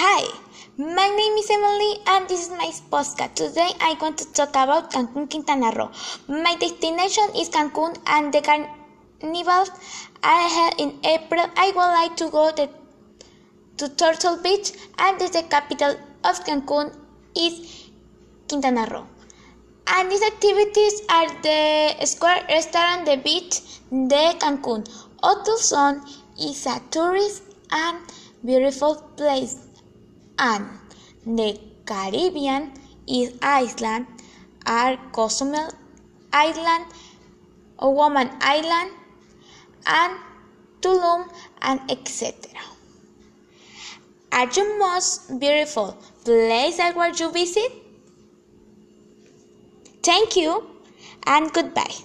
Hi, my name is Emily and this is my podcast. Today I want to talk about Cancun, Quintana Roo. My destination is Cancun and the carnivals are held in April. I would like to go to, to Turtle Beach and the capital of Cancun is Quintana Roo. And these activities are the square restaurant, the beach, the Cancun. Zone is a tourist and beautiful place and the Caribbean is Island are Cozumel Island, Woman Island, and Tulum, and etc. Are the most beautiful place want to visit? Thank you and goodbye.